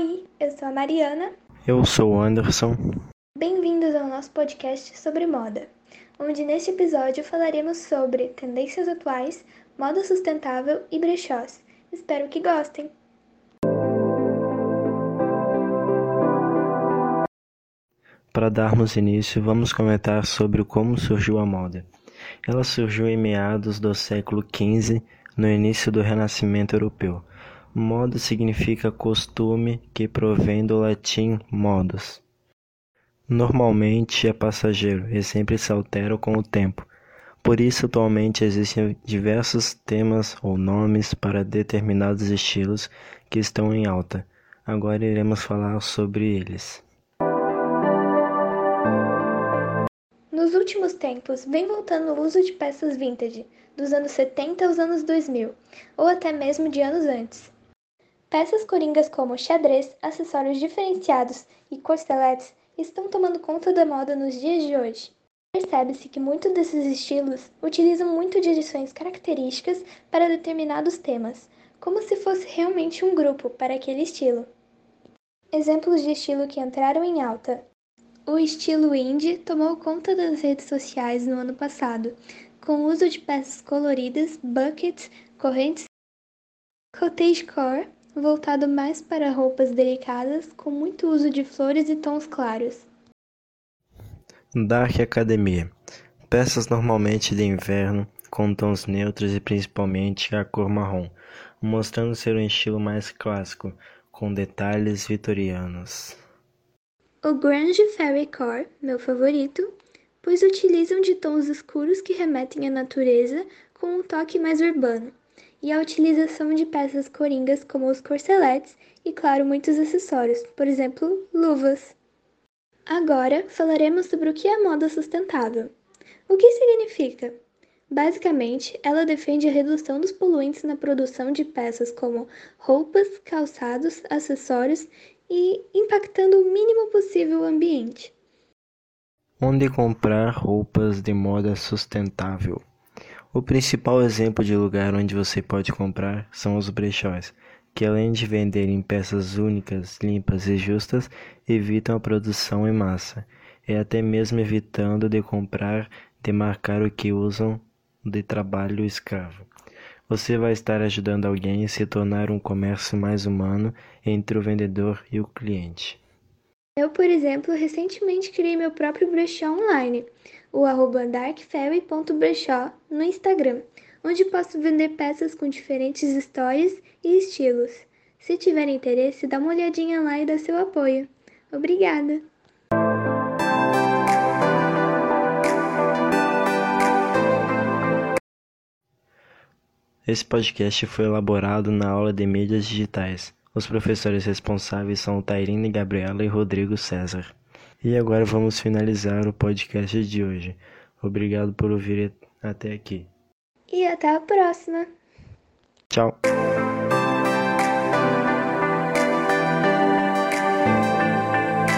Oi, eu sou a Mariana. Eu sou o Anderson. Bem-vindos ao nosso podcast sobre moda, onde neste episódio falaremos sobre tendências atuais, moda sustentável e brechós. Espero que gostem! Para darmos início, vamos comentar sobre como surgiu a moda. Ela surgiu em meados do século XV, no início do Renascimento Europeu. Moda significa costume que provém do latim modus. Normalmente é passageiro e sempre se altera com o tempo. Por isso, atualmente existem diversos temas ou nomes para determinados estilos que estão em alta. Agora iremos falar sobre eles. Nos últimos tempos, vem voltando o uso de peças vintage, dos anos 70 aos anos 2000, ou até mesmo de anos antes. Peças coringas como xadrez, acessórios diferenciados e costeletes estão tomando conta da moda nos dias de hoje. Percebe-se que muitos desses estilos utilizam muito de edições características para determinados temas, como se fosse realmente um grupo para aquele estilo. Exemplos de estilo que entraram em alta o estilo indie tomou conta das redes sociais no ano passado, com o uso de peças coloridas, buckets, correntes, cottagecore, voltado mais para roupas delicadas, com muito uso de flores e tons claros. Dark Academia peças normalmente de inverno, com tons neutros e principalmente a cor marrom, mostrando ser um estilo mais clássico, com detalhes vitorianos. O Grunge Fairycore, meu favorito, pois utilizam de tons escuros que remetem à natureza com um toque mais urbano, e a utilização de peças coringas como os corseletes e, claro, muitos acessórios, por exemplo, luvas. Agora falaremos sobre o que é moda sustentável. O que significa? Basicamente, ela defende a redução dos poluentes na produção de peças como roupas, calçados, acessórios e impactando o mínimo possível o ambiente. Onde comprar roupas de moda sustentável? O principal exemplo de lugar onde você pode comprar são os brechós, que além de venderem peças únicas, limpas e justas, evitam a produção em massa, e até mesmo evitando de comprar de marcar o que usam de trabalho escravo. Você vai estar ajudando alguém a se tornar um comércio mais humano entre o vendedor e o cliente. Eu, por exemplo, recentemente criei meu próprio brechó online, o darkfairy.brechó no Instagram, onde posso vender peças com diferentes histórias e estilos. Se tiver interesse, dá uma olhadinha lá e dá seu apoio. Obrigada! Esse podcast foi elaborado na aula de mídias digitais. Os professores responsáveis são Tairine Gabriela e Rodrigo César. E agora vamos finalizar o podcast de hoje. Obrigado por ouvir até aqui. E até a próxima. Tchau.